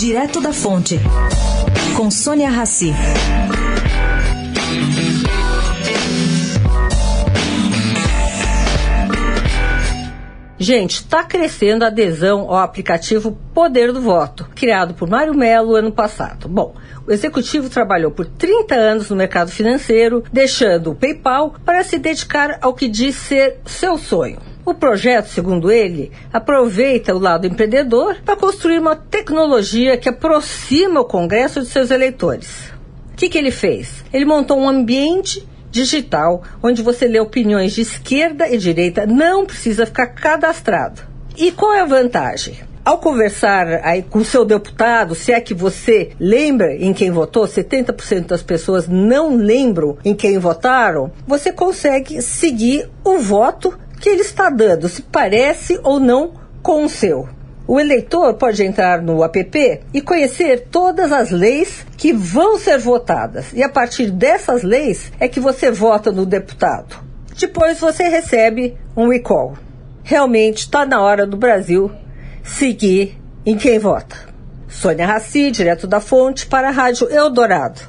Direto da Fonte, com Sônia Rassi. Gente, está crescendo a adesão ao aplicativo Poder do Voto, criado por Mário Melo ano passado. Bom, o executivo trabalhou por 30 anos no mercado financeiro, deixando o PayPal para se dedicar ao que diz ser seu sonho. O projeto, segundo ele, aproveita o lado empreendedor para construir uma tecnologia que aproxima o Congresso de seus eleitores. O que, que ele fez? Ele montou um ambiente digital onde você lê opiniões de esquerda e direita, não precisa ficar cadastrado. E qual é a vantagem? Ao conversar aí com seu deputado, se é que você lembra em quem votou, 70% das pessoas não lembram em quem votaram, você consegue seguir o voto que ele está dando, se parece ou não com o seu. O eleitor pode entrar no app e conhecer todas as leis que vão ser votadas. E a partir dessas leis é que você vota no deputado. Depois você recebe um recall. Realmente está na hora do Brasil seguir em quem vota. Sônia Raci, direto da fonte, para a Rádio Eldorado.